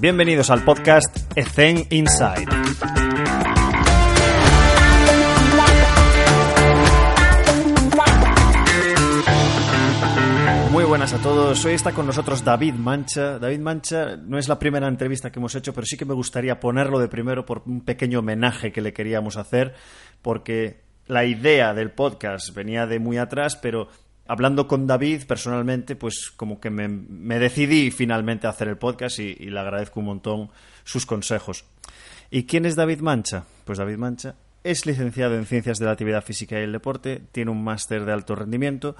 Bienvenidos al podcast Ethen Inside. Muy buenas a todos. Hoy está con nosotros David Mancha. David Mancha no es la primera entrevista que hemos hecho, pero sí que me gustaría ponerlo de primero por un pequeño homenaje que le queríamos hacer, porque la idea del podcast venía de muy atrás, pero hablando con David personalmente, pues como que me, decidí finalmente a hacer el podcast y, y, le agradezco un montón sus consejos. ¿Y quién es David Mancha? Pues David Mancha es licenciado en Ciencias de la Actividad Física y el Deporte, tiene un máster de alto rendimiento,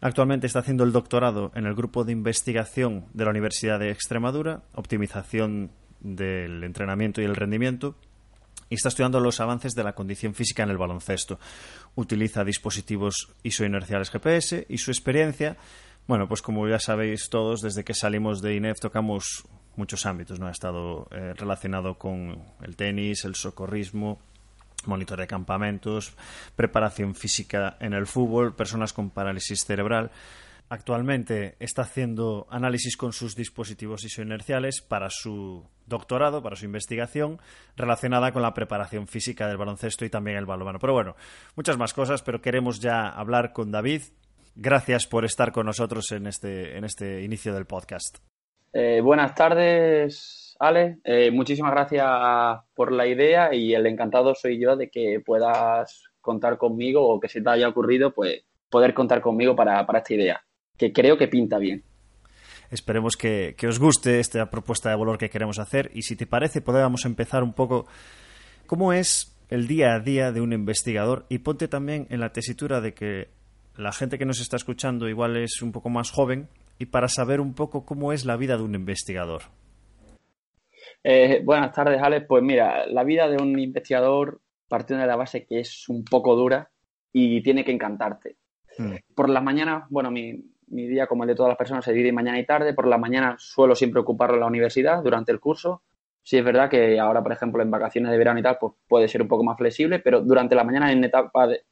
actualmente está haciendo el doctorado en el grupo de investigación de la Universidad de Extremadura, optimización del entrenamiento y el rendimiento, y está estudiando los avances de la condición física en el baloncesto. Utiliza dispositivos isoinerciales GPS y su experiencia, bueno, pues como ya sabéis todos, desde que salimos de INEF tocamos muchos ámbitos, ¿no? Ha estado eh, relacionado con el tenis, el socorrismo, monitor de campamentos, preparación física en el fútbol, personas con parálisis cerebral. Actualmente está haciendo análisis con sus dispositivos isoinerciales para su doctorado, para su investigación relacionada con la preparación física del baloncesto y también el balonmano. Pero bueno, muchas más cosas, pero queremos ya hablar con David. Gracias por estar con nosotros en este, en este inicio del podcast. Eh, buenas tardes, Ale. Eh, muchísimas gracias por la idea y el encantado soy yo de que puedas contar conmigo o que se te haya ocurrido, pues poder contar conmigo para, para esta idea que creo que pinta bien. Esperemos que, os guste esta propuesta de valor que queremos hacer y si te parece podemos empezar un poco cómo es el día a día de un investigador y ponte también en la tesitura de que la gente que nos está escuchando igual es un poco más joven y para saber un poco cómo es la vida de un investigador. Eh, buenas tardes, Alex. Pues mira, la vida de un investigador partiendo de la base que es un poco dura y tiene que encantarte. Hmm. Por las mañanas, bueno, mi, mi día, como el de todas las personas, se divide mañana y tarde. Por la mañana suelo siempre ocuparlo en la universidad durante el curso. Sí es verdad que ahora, por ejemplo, en vacaciones de verano y tal, pues puede ser un poco más flexible, pero durante la mañana en etapa de,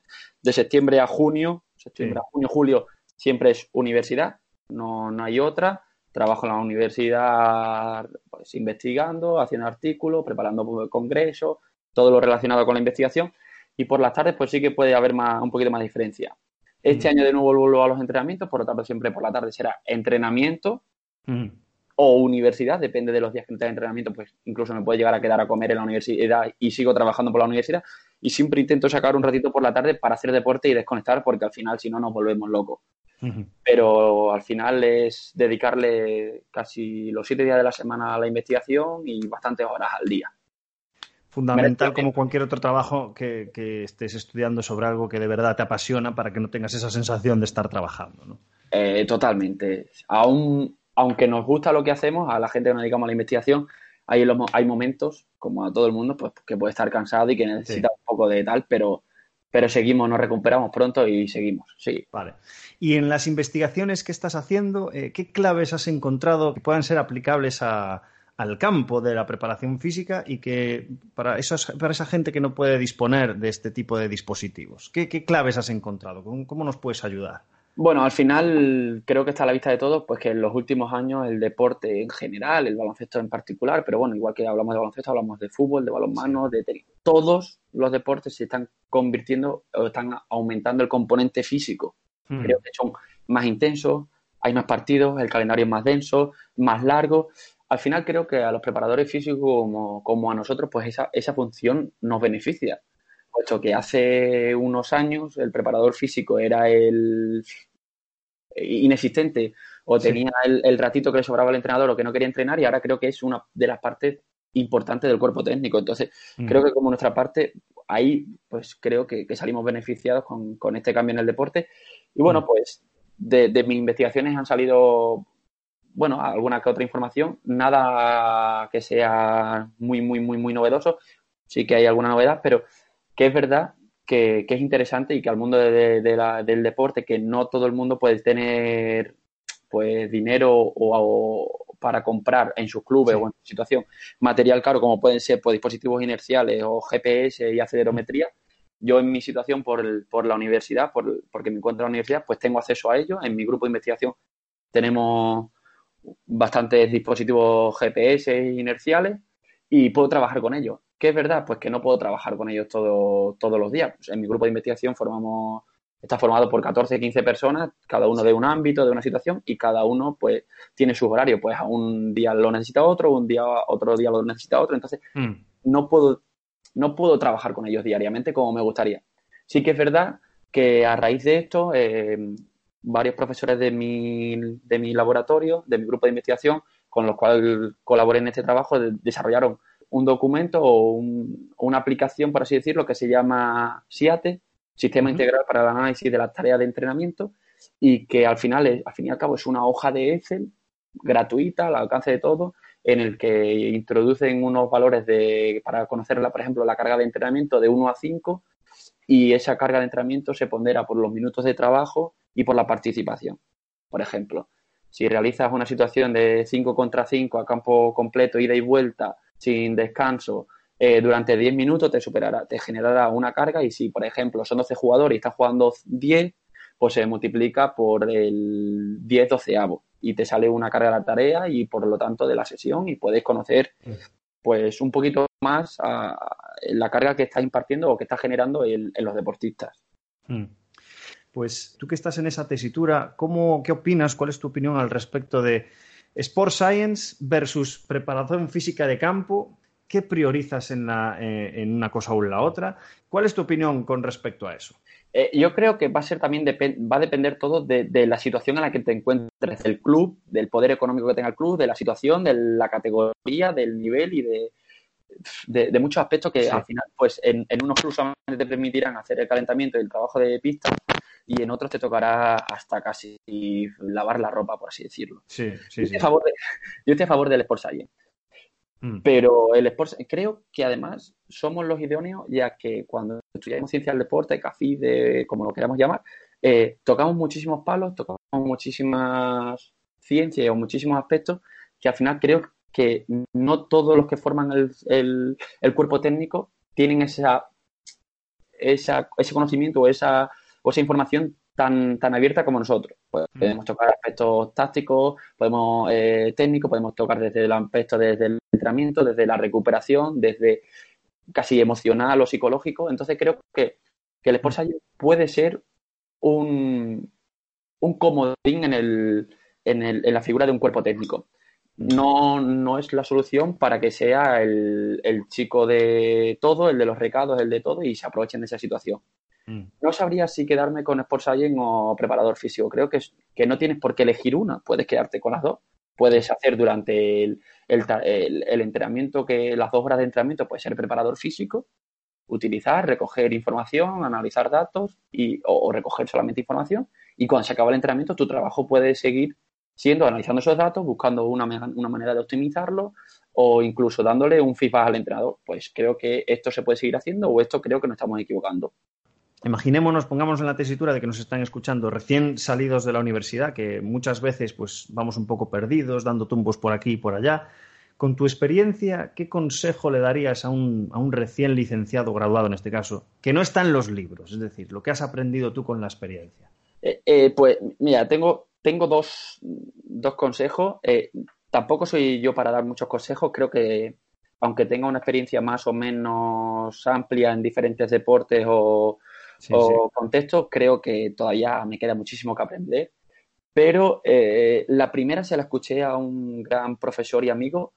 septiembre a junio, septiembre a junio, julio, siempre es universidad, no, no hay otra. Trabajo en la universidad pues, investigando, haciendo artículos, preparando congresos, todo lo relacionado con la investigación. Y por las tardes, pues sí que puede haber más, un poquito más diferencia. Este año de nuevo vuelvo a los entrenamientos, por lo tanto siempre por la tarde será entrenamiento o universidad, depende de los días que no tenga entrenamiento, pues incluso me puede llegar a quedar a comer en la universidad y sigo trabajando por la universidad. Y siempre intento sacar un ratito por la tarde para hacer deporte y desconectar porque al final si no nos volvemos locos. Pero al final es dedicarle casi los siete días de la semana a la investigación y bastantes horas al día fundamental como cualquier otro trabajo que, estés estudiando sobre algo que de verdad te apasiona para que no tengas esa sensación de estar trabajando. ¿no? Eh, totalmente. Aún, aunque nos gusta lo que hacemos, a la gente que nos dedicamos a la investigación, hay, hay momentos, como a todo el mundo, pues que puede estar cansado y que necesita un poco de tal, pero, pero seguimos, nos recuperamos pronto y seguimos, sí. Vale. Y en las investigaciones que estás haciendo, eh, ¿qué claves has encontrado que puedan ser aplicables a, al campo de la preparación física y que para, para esa gente que no puede disponer de este tipo de dispositivos, ¿qué, claves has encontrado? ¿Cómo, nos puedes ayudar? Bueno, al final creo que está a la vista de todos, pues que en los últimos años el deporte en general, el baloncesto en particular, pero bueno, igual que hablamos de baloncesto, hablamos de fútbol, de balonmano, de tenis. Todos los deportes se están convirtiendo o están aumentando el componente físico. Hmm. Creo que son más intensos, hay más partidos, el calendario es más denso, más largo al final creo que a los preparadores físicos como, a nosotros, pues esa, esa función nos beneficia. Puesto que hace unos años el preparador físico era el inexistente o tenía el, ratito que le sobraba al entrenador o que no quería entrenar y ahora creo que es una de las partes importantes del cuerpo técnico. Entonces, mm. creo que como nuestra parte, ahí pues creo que, salimos beneficiados con, este cambio en el deporte. Y bueno, mm. pues de, de mis investigaciones han salido bueno, alguna que otra información, nada que sea muy, muy, muy, muy novedoso, sí que hay alguna novedad, pero que es verdad que, es interesante y que al mundo del deporte, que no todo el mundo puede tener pues dinero o, para comprar en sus clubes o en su situación material caro, como pueden ser pues, dispositivos inerciales o GPS y acelerometría. Yo en mi situación por, por la universidad, por, porque me encuentro en la universidad, pues tengo acceso a ello. En mi grupo de investigación tenemos bastantes dispositivos GPS inerciales y puedo trabajar con ellos. ¿Qué es verdad? Pues que no puedo trabajar con ellos todo, todos los días. Pues en mi grupo de investigación formamos, está formado por 14, 15 personas, cada uno de un ámbito, de una situación, y cada uno pues tiene su horario. Pues a un día lo necesita otro, un día otro día lo necesita otro. Entonces, mm. no puedo, no puedo trabajar con ellos diariamente como me gustaría. Sí que es verdad que a raíz de esto, eh, varios profesores de mi, de mi laboratorio, de mi grupo de investigación, con los cuales colaboré en este trabajo, desarrollaron un documento o una aplicación, por así decirlo, que se llama SIATE, Sistema Integral para el Análisis de las Tareas de Entrenamiento, y que al final, al fin y al cabo, es una hoja de Excel gratuita, al alcance de todo, en el que introducen unos valores de, para conocerla, por ejemplo, la carga de entrenamiento de 1 a 5, y esa carga de entrenamiento se pondera por los minutos de trabajo y por la participación. Por ejemplo, si realizas una situación de 5 contra 5 a campo completo, ida y vuelta, sin descanso eh, durante 10 minutos te superará, te generará una carga y si, por ejemplo, son 12 jugadores y estás jugando 10, pues se multiplica por el 10 doceavo y te sale una carga de la tarea y por lo tanto de la sesión y puedes conocer pues un poquito más la carga que estás impartiendo o que estás generando en, los deportistas. Mm. Pues tú que estás en esa tesitura, ¿cómo, ¿qué opinas? ¿Cuál es tu opinión al respecto de Sport Science versus preparación física de campo. ¿Qué priorizas en, eh, una cosa o en la otra? ¿Cuál es tu opinión con respecto a eso? Eh, yo creo que va a ser también va a depender todo de, la situación en la que te encuentres del club, del poder económico que tenga el club, de la situación, de la categoría, del nivel y de, muchos aspectos que al final, pues en, en unos clubes solamente te permitirán hacer el calentamiento y el trabajo de pista y en otros te tocará hasta casi lavar la ropa, por así decirlo. Sí, sí, yo, estoy A favor yo estoy a favor del Sport Science. Mm. Pero el Sport, creo que además somos los idóneos, ya que cuando estudiamos ciencia del deporte, CAFI, de, como lo queramos llamar, eh, tocamos muchísimos palos, tocamos muchísimas ciencias o muchísimos aspectos que al final creo que no todos los que forman el, el, cuerpo técnico tienen esa, esa, ese conocimiento o esa o esa información tan, tan abierta como nosotros. Pues, mm. Podemos tocar aspectos tácticos, podemos eh, técnicos, podemos tocar desde el aspecto desde el entrenamiento, desde la recuperación, desde casi emocional o psicológico. Entonces creo que, el Sports puede ser un, un comodín en, el, en, el, en la figura de un cuerpo técnico. No, no es la solución para que sea el, el chico de todo, el de los recados, el de todo y se aprovechen de esa situación. Mm. No sabría si quedarme con Sports Science o preparador físico. Creo que, que no tienes por qué elegir una, puedes quedarte con las dos. Puedes hacer durante el, el, entrenamiento, que las dos horas de entrenamiento puede ser preparador físico, utilizar, recoger información, analizar datos y, o, recoger solamente información. Y cuando se acaba el entrenamiento, tu trabajo puede seguir siendo analizando esos datos, buscando una, una manera de optimizarlo o incluso dándole un feedback al entrenador. Pues creo que esto se puede seguir haciendo o esto creo que nos estamos equivocando. Imaginémonos, pongamos en la tesitura de que nos están escuchando recién salidos de la universidad, que muchas veces pues vamos un poco perdidos, dando tumbos por aquí y por allá. Con tu experiencia, ¿qué consejo le darías a un, a un recién licenciado, graduado en este caso, que no está en los libros? Es decir, lo que has aprendido tú con la experiencia. Eh, eh, pues mira, tengo, tengo dos, dos consejos. Eh, tampoco soy yo para dar muchos consejos. Creo que aunque tenga una experiencia más o menos amplia en diferentes deportes o, o contextos, creo que todavía me queda muchísimo que aprender. Pero eh, la primera se la escuché a un gran profesor y amigo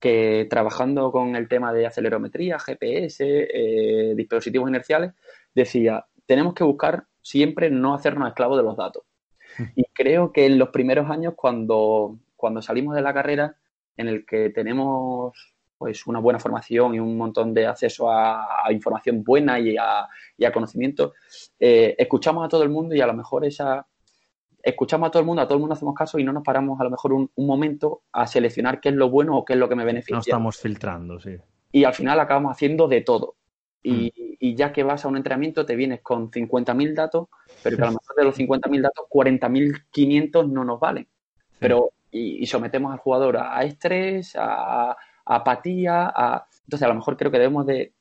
que trabajando con el tema de acelerometría, GPS, eh, dispositivos inerciales, decía, tenemos que buscar siempre no hacernos esclavos de los datos. Y creo que en los primeros años, cuando, cuando salimos de la carrera, en el que tenemos pues una buena formación y un montón de acceso a, información buena y a, conocimiento, eh, escuchamos a todo el mundo y a lo mejor esa escuchamos a todo el mundo, a todo el mundo hacemos caso y no nos paramos a lo mejor un, momento a seleccionar qué es lo bueno o qué es lo que me beneficia. No estamos filtrando, sí. Y al final acabamos haciendo de todo. Y, mm. y ya que vas a un entrenamiento te vienes con 50.000 datos, pero que a lo mejor de los 50.000 datos, 40.500 no nos valen. Pero y, sometemos al jugador a estrés, a, apatía, a... entonces a lo mejor creo que debemos de,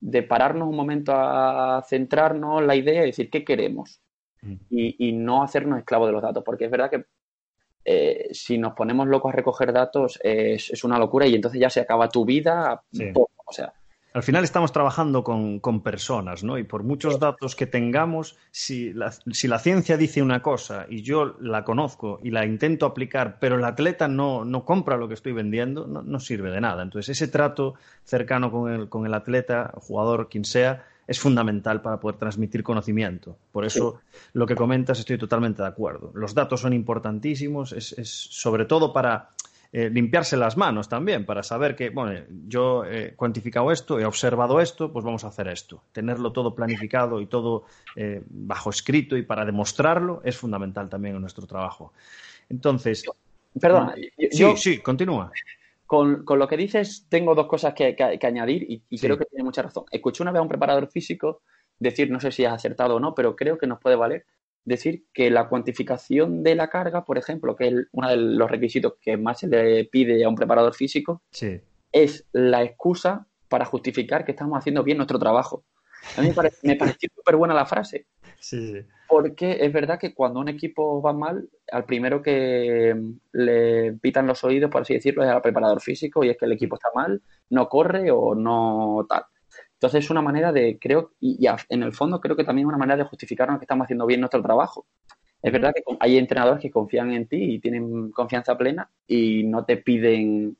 de pararnos un momento a centrarnos en la idea y decir qué queremos mm. y, no hacernos esclavos de los datos, porque es verdad que eh, si nos ponemos locos a recoger datos es, una locura y entonces ya se acaba tu vida. o sea, al final estamos trabajando con, personas, ¿no? Y por muchos datos que tengamos, si la, si la, ciencia dice una cosa y yo la conozco y la intento aplicar, pero el atleta no, no compra lo que estoy vendiendo, no, no, sirve de nada. Entonces, ese trato cercano con el, con el atleta, jugador, quien sea, es fundamental para poder transmitir conocimiento. Por eso, lo que comentas, estoy totalmente de acuerdo. Los datos son importantísimos, es, es sobre todo para eh, limpiarse las manos también para saber que, bueno, yo he cuantificado esto, he observado esto, pues vamos a hacer esto. Tenerlo todo planificado y todo eh, bajo escrito y para demostrarlo es fundamental también en nuestro trabajo. Entonces. Perdona, sí, sí, continúa. Con, lo que dices, tengo dos cosas que, añadir y, creo que tiene mucha razón. Escuché una vez a un preparador físico decir, no sé si has acertado o no, pero creo que nos puede valer decir que la cuantificación de la carga, por ejemplo, que es uno de los requisitos que más se le pide a un preparador físico, es la excusa para justificar que estamos haciendo bien nuestro trabajo. A mí me, pareció súper buena la frase. Porque es verdad que cuando un equipo va mal, al primero que le pitan los oídos, por así decirlo, es al preparador físico y es que el equipo está mal, no corre o no tal. Entonces es una manera de, creo, y, en el fondo creo que también es una manera de justificarnos que estamos haciendo bien nuestro trabajo. Es verdad que hay entrenadores que confían en ti y tienen confianza plena y no te piden,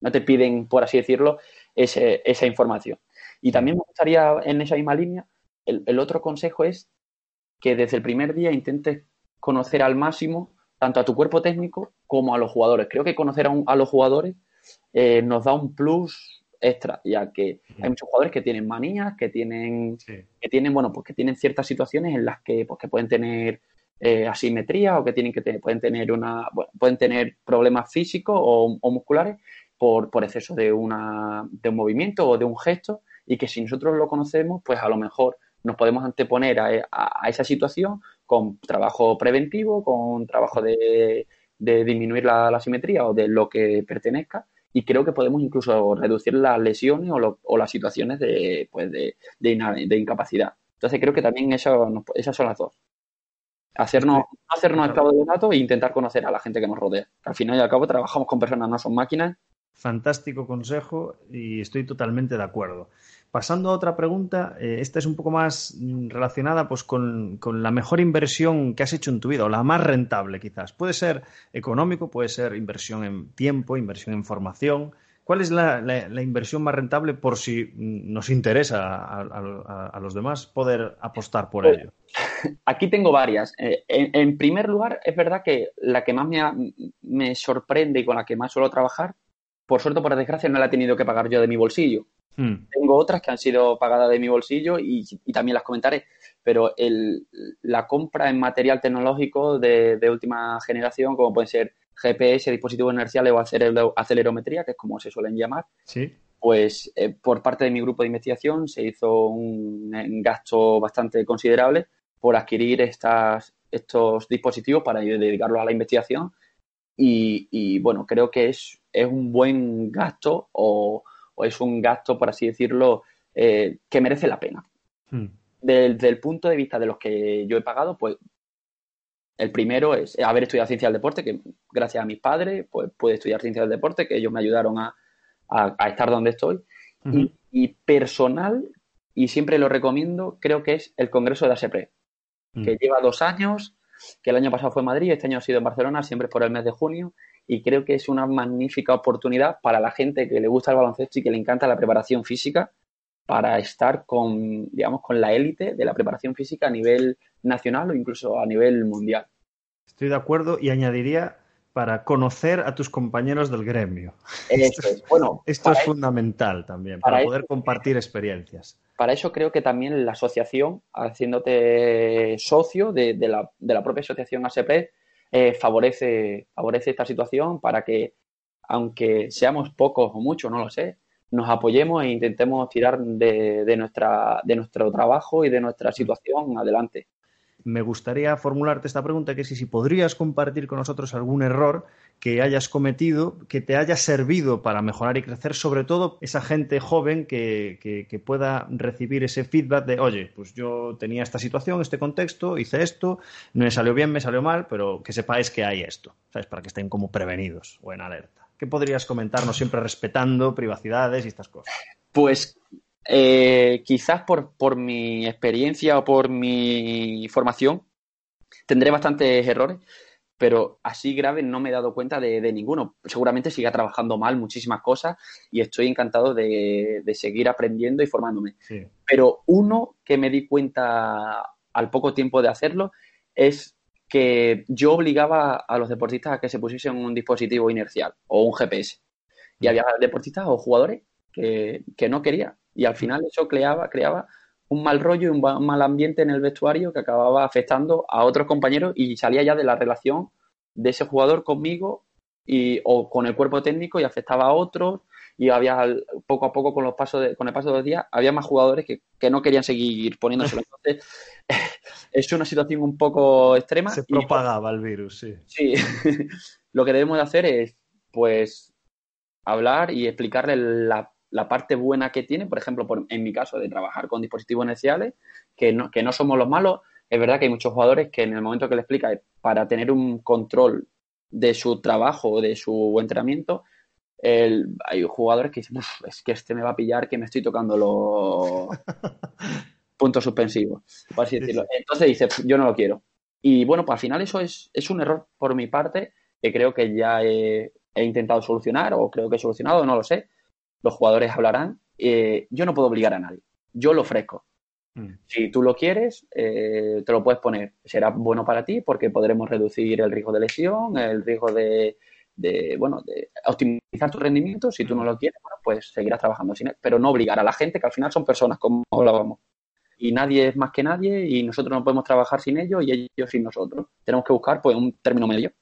no te piden, por así decirlo, esa información. Y también me gustaría, en esa misma línea, el, otro consejo es que desde el primer día intentes conocer al máximo tanto a tu cuerpo técnico como a los jugadores. Creo que conocer a, los jugadores eh, nos da un plus extra, ya que hay muchos jugadores que tienen manías, que tienen, que tienen, bueno, pues que tienen ciertas situaciones en las que, pues, que pueden tener eh, asimetría o que tienen que pueden tener una, pueden tener problemas físicos o, musculares por, por, exceso de una, de un movimiento o de un gesto y que si nosotros lo conocemos, pues a lo mejor nos podemos anteponer a, esa situación con trabajo preventivo, con trabajo de, de disminuir la, la, asimetría o de lo que pertenezca y creo que podemos incluso reducir las lesiones o, las situaciones de, pues de, de, incapacidad. Entonces creo que también eso, esas son las dos. Hacernos, hacernos esclavos de datos e intentar conocer a la gente que nos rodea. Al final y al cabo trabajamos con personas, no son máquinas. Fantástico consejo y estoy totalmente de acuerdo. Pasando a otra pregunta, eh, esta es un poco más mm, relacionada pues, con, la mejor inversión que has hecho en tu vida, o la más rentable quizás. Puede ser económico, puede ser inversión en tiempo, inversión en formación. ¿Cuál es la, inversión más rentable por si mm, nos interesa a, los demás poder apostar por ello? Aquí tengo varias. Eh, en, primer lugar, es verdad que la que más me, sorprende y con la que más suelo trabajar, por suerte o por desgracia, no la he tenido que pagar yo de mi bolsillo. Hmm. Tengo otras que han sido pagadas de mi bolsillo y, también las comentaré, pero el, la compra en material tecnológico de, última generación, como pueden ser GPS, dispositivos inerciales o acelerometría, que es como se suelen llamar, pues eh, por parte de mi grupo de investigación se hizo un, gasto bastante considerable por adquirir estas, estos dispositivos para dedicarlos a la investigación y, y bueno, creo que es, es un buen gasto o o es un gasto, por así decirlo, eh, que merece la pena. Hmm. Desde el punto de vista de los que yo he pagado, pues el primero es haber estudiado ciencia del deporte, que gracias a mis padres, pues pude estudiar ciencia del deporte, que ellos me ayudaron a, estar donde estoy. y, personal, y siempre lo recomiendo, creo que es el Congreso de ASEPRE, hmm. que lleva dos años, que el año pasado fue en Madrid, este año ha sido en Barcelona, siempre por el mes de junio, y creo que es una magnífica oportunidad para la gente que le gusta el baloncesto y que le encanta la preparación física para estar con, digamos, con la élite de la preparación física a nivel nacional o incluso a nivel mundial. Estoy de acuerdo y añadiría para conocer a tus compañeros del gremio. esto es, bueno, esto es fundamental también, para, poder compartir experiencias. Para eso creo que también la asociación, haciéndote socio de, la, de la, propia asociación ASEPRED, eh, favorece, favorece esta situación para que, aunque seamos pocos o muchos, no lo sé, nos apoyemos e intentemos tirar de, nuestra, de nuestro trabajo y de nuestra situación adelante. Me gustaría formularte esta pregunta, que es si podrías compartir con nosotros algún error que hayas cometido, que te haya servido para mejorar y crecer, sobre todo esa gente joven que, que, pueda recibir ese feedback de, oye, pues yo tenía esta situación, este contexto, hice esto, me salió bien, me salió mal, pero que sepáis que hay esto, ¿sabes? Para que estén como prevenidos o en alerta. ¿Qué podrías comentarnos siempre respetando privacidades y estas cosas? Pues eh, quizás por, por mi experiencia o por mi formación tendré bastantes errores, pero así grave no me he dado cuenta de, ninguno. Seguramente siga trabajando mal muchísimas cosas y estoy encantado de, seguir aprendiendo y formándome. Pero uno que me di cuenta al poco tiempo de hacerlo es que yo obligaba a los deportistas a que se pusiesen un dispositivo inercial o un GPS. Y mm. había deportistas o jugadores que, que no querían y al final eso creaba, creaba un mal rollo y un mal ambiente en el vestuario que acababa afectando a otros compañeros y salía ya de la relación de ese jugador conmigo y, o con el cuerpo técnico y afectaba a otros y había poco a poco con los pasos con el paso de los días había más jugadores que, no querían seguir poniéndose entonces es una situación un poco extrema se propagaba el virus sí. Sí lo que debemos de hacer es pues hablar y explicarle la la parte buena que tiene, por ejemplo, en mi caso, de trabajar con dispositivos iniciales, que no, que no somos los malos. Es verdad que hay muchos jugadores que en el momento que le explica para tener un control de su trabajo, de su entrenamiento, hay jugadores que dicen, es que este me va a pillar que me estoy tocando los puntos suspensivos, por así decirlo. Entonces dice, yo no lo quiero. Y bueno, pues al final eso es, es un error por mi parte que creo que ya he, he intentado solucionar o creo que he solucionado, no lo sé los jugadores hablarán. Eh, yo no puedo obligar a nadie, yo lo ofrezco. Mm. Si tú lo quieres, eh, te lo puedes poner. Será bueno para ti porque podremos reducir el riesgo de lesión, el riesgo de, bueno, de optimizar tu rendimiento. Si tú no lo quieres, bueno, pues seguirás trabajando sin él, pero no obligar a la gente que al final son personas, como hablábamos. Y nadie es más que nadie y nosotros no podemos trabajar sin ellos y ellos sin nosotros. Tenemos que buscar pues un término medio.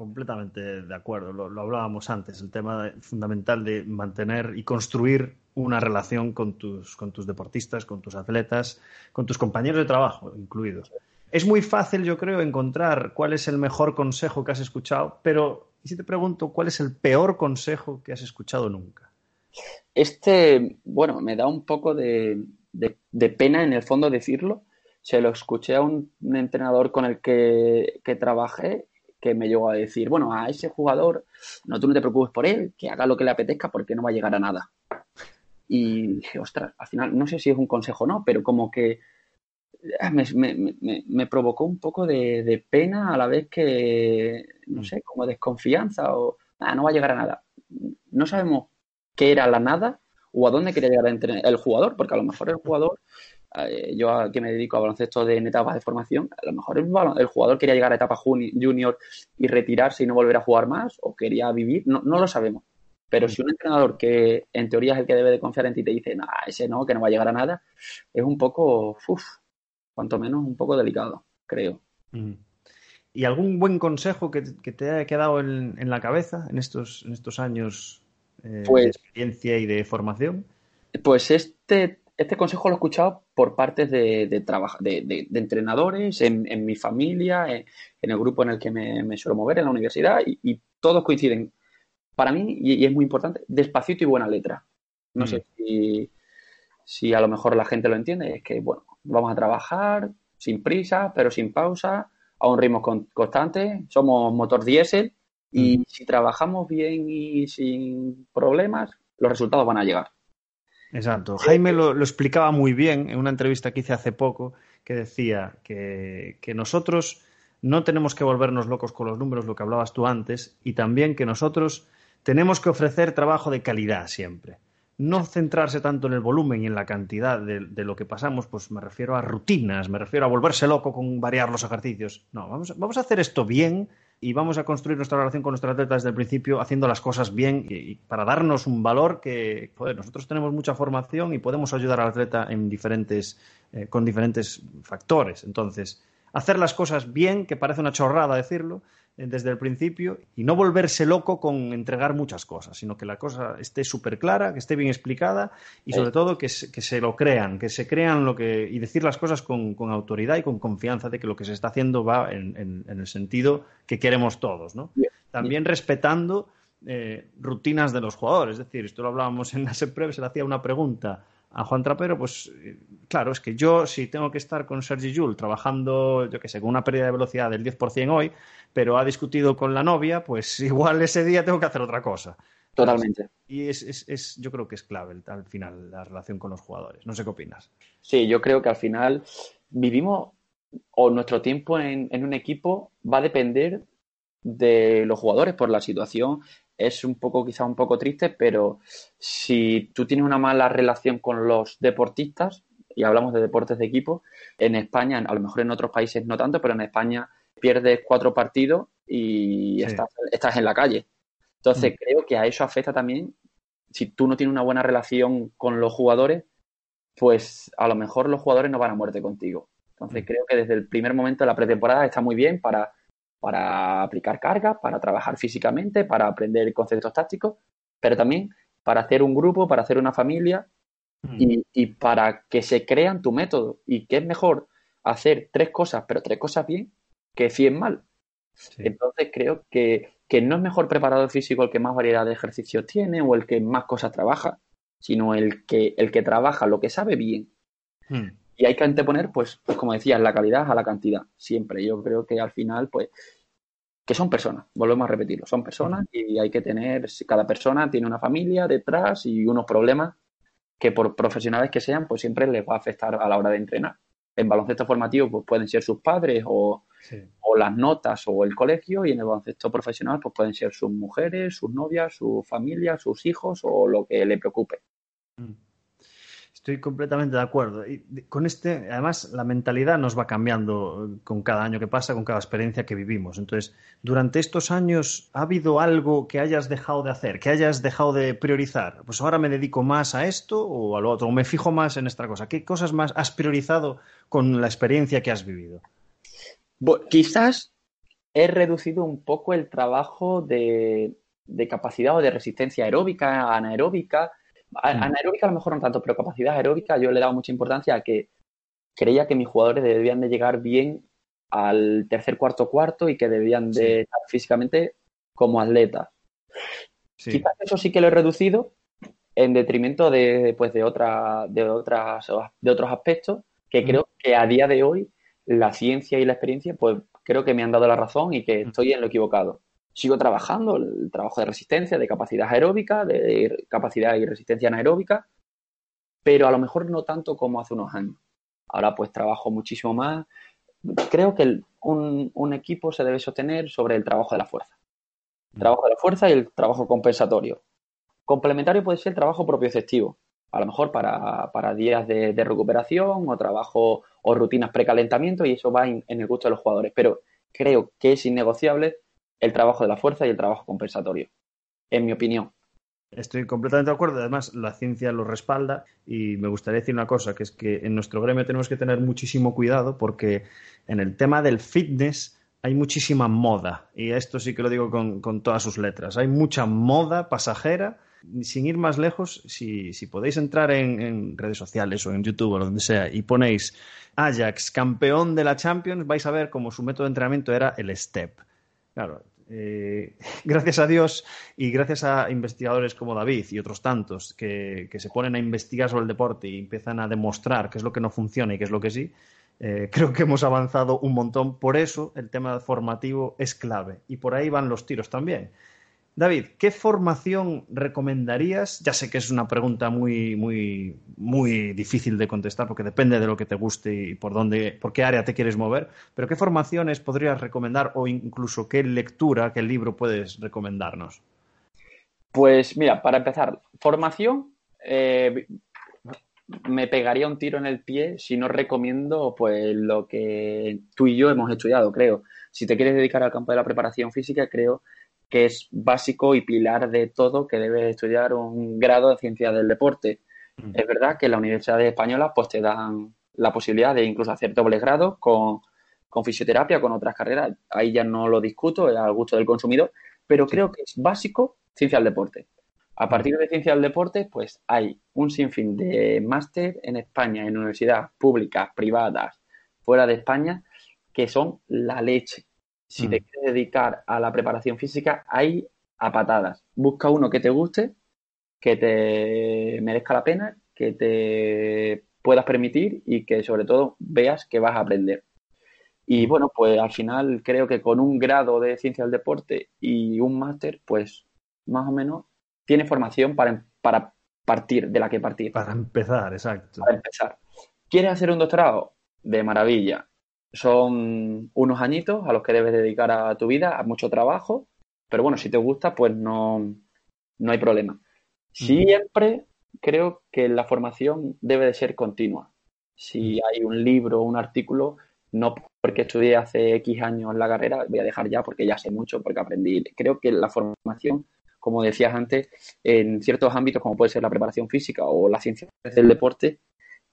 Completamente de acuerdo, lo, hablábamos antes, el tema fundamental de mantener y construir una relación con tus, con tus deportistas, con tus atletas, con tus compañeros de trabajo incluidos. Es muy fácil, yo creo, encontrar cuál es el mejor consejo que has escuchado, pero si te pregunto, ¿cuál es el peor consejo que has escuchado nunca? Este, bueno, me da un poco de, de, pena en el fondo decirlo. Se lo escuché a un, entrenador con el que, que trabajé que me llegó a decir, bueno, a ese jugador, no, tú no te preocupes por él, que haga lo que le apetezca porque no va a llegar a nada. Y dije, ostras, al final, no sé si es un consejo o no, pero como que ah, me, provocó un poco de, pena a la vez que, no sé, como desconfianza o, nada, no va a llegar a nada. No sabemos qué era la nada o a dónde quería llegar el jugador, porque a lo mejor el jugador eh, yo que me dedico a baloncesto de, en etapas de formación, a lo mejor el, jugador quería llegar a etapa junior y retirarse y no volver a jugar más, o quería vivir, no, lo sabemos. Pero si un entrenador que en teoría es el que debe de confiar en ti te dice, no, ese no, que no va a llegar a nada, es un poco, uff, cuanto menos un poco delicado, creo. ¿Y algún buen consejo que, te haya quedado en, la cabeza en estos, en estos años eh, pues de experiencia y de formación? Pues este este consejo lo he escuchado por partes de, de, entrenadores, en, mi familia, en, el grupo en el que me, suelo mover, en la universidad, y, todos coinciden. Para mí, y, es muy importante, despacito y buena letra. No sé mm. si, a lo mejor la gente lo entiende, es que, bueno, vamos a trabajar sin prisa, pero sin pausa, a un ritmo constante, somos motor diésel, y mm. si trabajamos bien y sin problemas, los resultados van a llegar. Exacto. Jaime lo, explicaba muy bien en una entrevista que hice hace poco, que decía que, nosotros no tenemos que volvernos locos con los números, lo que hablabas tú antes, y también que nosotros tenemos que ofrecer trabajo de calidad siempre. No centrarse tanto en el volumen y en la cantidad de, de, lo que pasamos, pues me refiero a rutinas, me refiero a volverse loco con variar los ejercicios. No, vamos, vamos a hacer esto bien, y vamos a construir nuestra relación con nuestros atletas desde el principio haciendo las cosas bien y, para darnos un valor que nosotros tenemos mucha formación y podemos ayudar al atleta en diferentes, eh, con diferentes factores. Entonces, hacer las cosas bien, que parece una chorrada decirlo, desde el principio y no volverse loco con entregar muchas cosas, sino que la cosa esté súper clara, que esté bien explicada y sobre todo que se, que se, lo crean, que se crean lo que y decir las cosas con, autoridad y con confianza de que lo que se está haciendo va en, el sentido que queremos todos, ¿no? También respetando eh, rutinas de los jugadores, es decir, esto lo hablábamos en la SEPREV, se le hacía una pregunta a Juan Trapero, pues eh, claro, es que yo si tengo que estar con Sergi Jul trabajando, yo que sé, con una pérdida de velocidad del 10% hoy, pero ha discutido con la novia, pues igual ese día tengo que hacer otra cosa. Totalmente. Y es, es, es, yo creo que es clave al final la relación con los jugadores. No sé qué opinas. Sí, yo creo que al final vivimos o nuestro tiempo en, en un equipo va a depender de los jugadores por la situación es un poco, quizá un poco triste, pero si tú tienes una mala relación con los deportistas, y hablamos de deportes de equipo, en España, a lo mejor en otros países no tanto, pero en España pierdes cuatro partidos y estás, en la calle. Entonces, mm. creo que a eso afecta también, si tú no tienes una buena relación con los jugadores, pues a lo mejor los jugadores no van a muerte contigo. Entonces, mm. creo que desde el primer momento de la pretemporada está muy bien para para aplicar carga, para trabajar físicamente, para aprender conceptos tácticos, pero también para hacer un grupo, para hacer una familia mm. y, para que se crean tu método. Y que es mejor hacer tres cosas, pero tres cosas bien, que cien mal. Entonces creo que, no es mejor preparado físico el que más variedad de ejercicios tiene o el que más cosas trabaja, sino el que, el que trabaja lo que sabe bien. Mm. Y hay que anteponer, pues, pues como decías, la calidad a la cantidad, siempre. Yo creo que al final, pues, que son personas, volvemos a repetirlo, son personas y hay que tener, cada persona tiene una familia detrás y unos problemas que por profesionales que sean, pues siempre les va a afectar a la hora de entrenar. En baloncesto formativo, pues pueden ser sus padres o, o las notas o el colegio y en el baloncesto profesional, pues pueden ser sus mujeres, sus novias, su familia, sus hijos o lo que le preocupe. Mm. Estoy completamente de acuerdo. Y con este, además, la mentalidad nos va cambiando con cada año que pasa, con cada experiencia que vivimos. Entonces, durante estos años, ¿ha habido algo que hayas dejado de hacer, que hayas dejado de priorizar? Pues ahora me dedico más a esto o a lo otro, o me fijo más en esta cosa. ¿Qué cosas más has priorizado con la experiencia que has vivido? quizás he reducido un poco el trabajo de, capacidad o de resistencia aeróbica, anaeróbica. Anaeróbica a lo mejor no tanto, pero capacidad aeróbica yo le he dado mucha importancia a que creía que mis jugadores debían de llegar bien al tercer, cuarto, cuarto y que debían de estar físicamente como atletas. Quizás eso sí que lo he reducido en detrimento de, pues, de, otra, de, otras, de otros aspectos que mm. creo que a día de hoy la ciencia y la experiencia pues creo que me han dado la razón y que mm. estoy en lo equivocado sigo trabajando el trabajo de resistencia, de capacidad aeróbica, de capacidad y resistencia anaeróbica, pero a lo mejor no tanto como hace unos años. Ahora pues trabajo muchísimo más. Creo que un, equipo se debe sostener sobre el trabajo de la fuerza. El mm. trabajo de la fuerza y el trabajo compensatorio. Complementario puede ser el trabajo propio efectivo. A lo mejor para, días de, recuperación o trabajo o rutinas precalentamiento y eso va en el gusto de los jugadores. Pero creo que es innegociable el trabajo de la fuerza y el trabajo compensatorio, en mi opinión. Estoy completamente de acuerdo. Además, la ciencia lo respalda y me gustaría decir una cosa, que es que en nuestro gremio tenemos que tener muchísimo cuidado porque en el tema del fitness hay muchísima moda y esto sí que lo digo con, todas sus letras. Hay mucha moda pasajera. Sin ir más lejos, si, podéis entrar en, en, redes sociales o en YouTube o donde sea y ponéis Ajax, campeón de la Champions, vais a ver cómo su método de entrenamiento era el step. Claro, eh, gracias a Dios y gracias a investigadores como David y otros tantos que, se ponen a investigar sobre el deporte y empiezan a demostrar qué es lo que no funciona y qué es lo que sí, eh, creo que hemos avanzado un montón. Por eso el tema formativo es clave y por ahí van los tiros también. David, ¿qué formación recomendarías? Ya sé que es una pregunta muy, muy, muy difícil de contestar porque depende de lo que te guste y por dónde, por qué área te quieres mover, pero ¿qué formaciones podrías recomendar o incluso qué lectura, qué libro puedes recomendarnos? Pues mira, para empezar, formación, eh, me pegaría un tiro en el pie si no recomiendo pues lo que tú y yo hemos estudiado, creo. Si te quieres dedicar al campo de la preparación física, creo es básico y pilar de todo que debe estudiar un grado de ciencia del deporte. Mm. Es verdad que en la Universidad Española pues te dan la posibilidad de incluso hacer doble grado con, con fisioterapia, con otras carreras, ahí ya no lo discuto, es al gusto del consumidor, pero creo que es básico ciencia del deporte. A partir de ciencia del deporte, pues hay un sinfín de máster en España, en universidades públicas, privadas, fuera de España, que son la leche. Si te quieres dedicar a la preparación física, hay a patadas. Busca uno que te guste, que te merezca la pena, que te puedas permitir y que sobre todo veas que vas a aprender. Y bueno, pues al final creo que con un grado de ciencia del deporte y un máster, pues más o menos tiene formación para, para partir, de la que partir. Para empezar, exacto. Para empezar. ¿Quieres hacer un doctorado? De maravilla. Son unos añitos a los que debes dedicar a tu vida, a mucho trabajo, pero bueno, si te gusta, pues no, no hay problema. Siempre creo que la formación debe de ser continua. Si hay un libro o un artículo, no porque estudié hace X años la carrera, voy a dejar ya porque ya sé mucho, porque aprendí. Creo que la formación como decías antes, en ciertos ámbitos como puede ser la preparación física o la ciencia del deporte,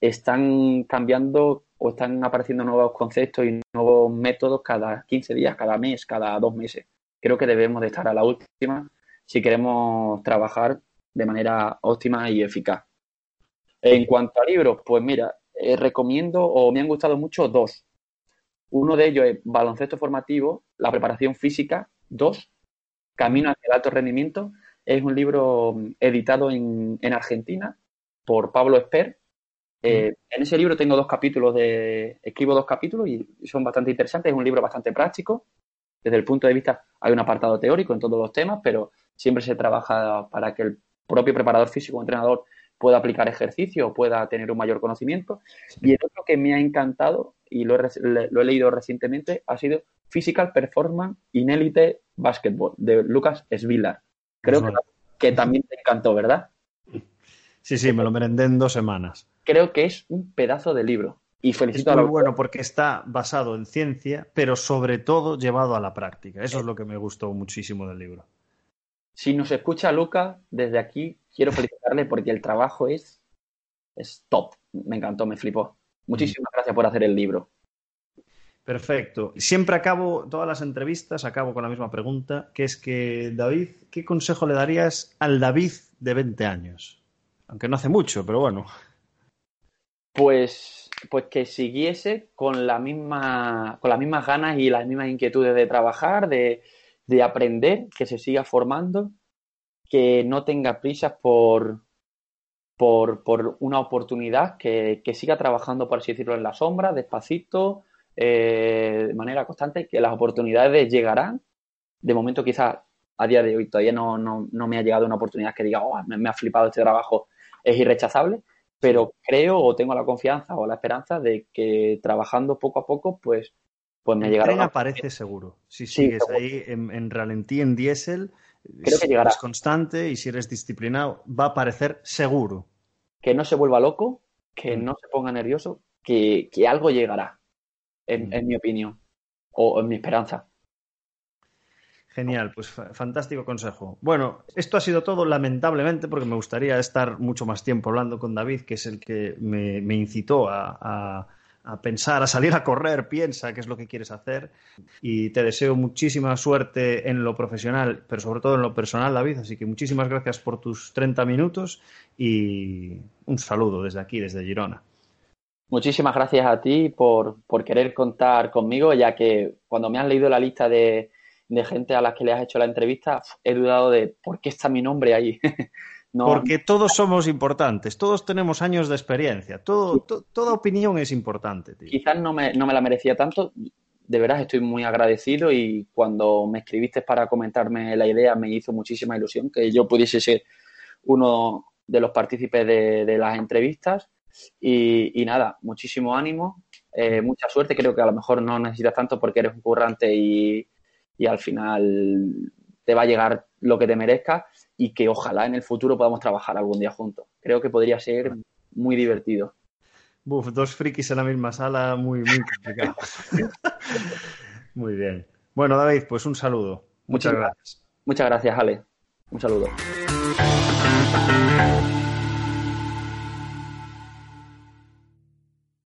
están cambiando o están apareciendo nuevos conceptos y nuevos métodos cada 15 días, cada mes, cada dos meses. Creo que debemos de estar a la última si queremos trabajar de manera óptima y eficaz. En cuanto a libros, pues mira, eh, recomiendo o me han gustado mucho dos. Uno de ellos es Baloncesto Formativo, la preparación física, dos, Camino hacia el alto rendimiento es un libro mm, editado en, Argentina por Pablo Esper. Eh, en ese libro tengo dos capítulos de. Escribo dos capítulos y son bastante interesantes. Es un libro bastante práctico. Desde el punto de vista, hay un apartado teórico en todos los temas, pero siempre se trabaja para que el propio preparador físico o entrenador pueda aplicar ejercicio o pueda tener un mayor conocimiento. Y el otro que me ha encantado, y lo he, leído recientemente, ha sido Physical Performance in Elite Basketball, de Lucas Svilar. Creo que, también te encantó, ¿verdad? Sí, sí, me lo merendé en dos semanas. Creo que es un pedazo de libro. Y felicito es muy bueno porque está basado en ciencia, pero sobre todo llevado a la práctica. Eso es lo que me gustó muchísimo del libro. Si nos escucha Lucas, desde aquí quiero felicitarle porque el trabajo es, es top. Me encantó, me flipó. Muchísimas gracias por hacer el libro. Perfecto. Siempre acabo todas las entrevistas, acabo con la misma pregunta, que es que, David, ¿qué consejo le darías al David de 20 años? Aunque no hace mucho, pero bueno. Pues, pues que siguiese con la misma, con las mismas ganas y las mismas inquietudes de trabajar, de, de aprender, que se siga formando, que no tenga prisas por, por, por una oportunidad, que, que, siga trabajando, por así decirlo, en la sombra, despacito, eh, de manera constante, que las oportunidades llegarán. De momento, quizás a día de hoy todavía no, no, no me ha llegado una oportunidad que diga, oh, me, ha flipado este trabajo, es irrechazable, pero creo o tengo la confianza o la esperanza de que trabajando poco a poco, pues pues me llegará. tren aparece seguro. Si sigues ahí en, ralentí, en diésel, Creo que llegará. es constante y si eres disciplinado, va a aparecer seguro. Que no se vuelva loco, que mm. no se ponga nervioso, que, algo llegará, mm. en, mi opinión, o en mi esperanza. Genial, pues fantástico consejo. Bueno, esto ha sido todo, lamentablemente, porque me gustaría estar mucho más tiempo hablando con David, que es el que me, incitó a a pensar, a salir a correr, piensa qué es lo que quieres hacer. Y te deseo muchísima suerte en lo profesional, pero sobre todo en lo personal, David. Así que muchísimas gracias por tus 30 minutos y un saludo desde aquí, desde Girona. Muchísimas gracias a ti por, querer contar conmigo, ya que cuando me has leído la lista de, de gente a las que le has hecho la entrevista, he dudado de por qué está mi nombre ahí. Porque todos somos importantes, todos tenemos años de experiencia, todo, toda opinión es importante. Quizás no me, no me la merecía tanto, de verdad estoy muy agradecido y cuando me escribiste para comentarme la idea me hizo muchísima ilusión que yo pudiese ser uno de los partícipes de, las entrevistas y, nada, muchísimo ánimo, eh, mucha suerte, creo que a lo mejor no necesitas tanto porque eres un currante y, y al final te va a llegar lo que te merezca y que ojalá en el futuro podamos trabajar algún día juntos. Creo que podría ser muy divertido. Buf, dos frikis en la misma sala, muy, muy complicado. muy bien. Bueno, David, pues un saludo. Muchas gracias. Muchas gracias, Ale. Un saludo.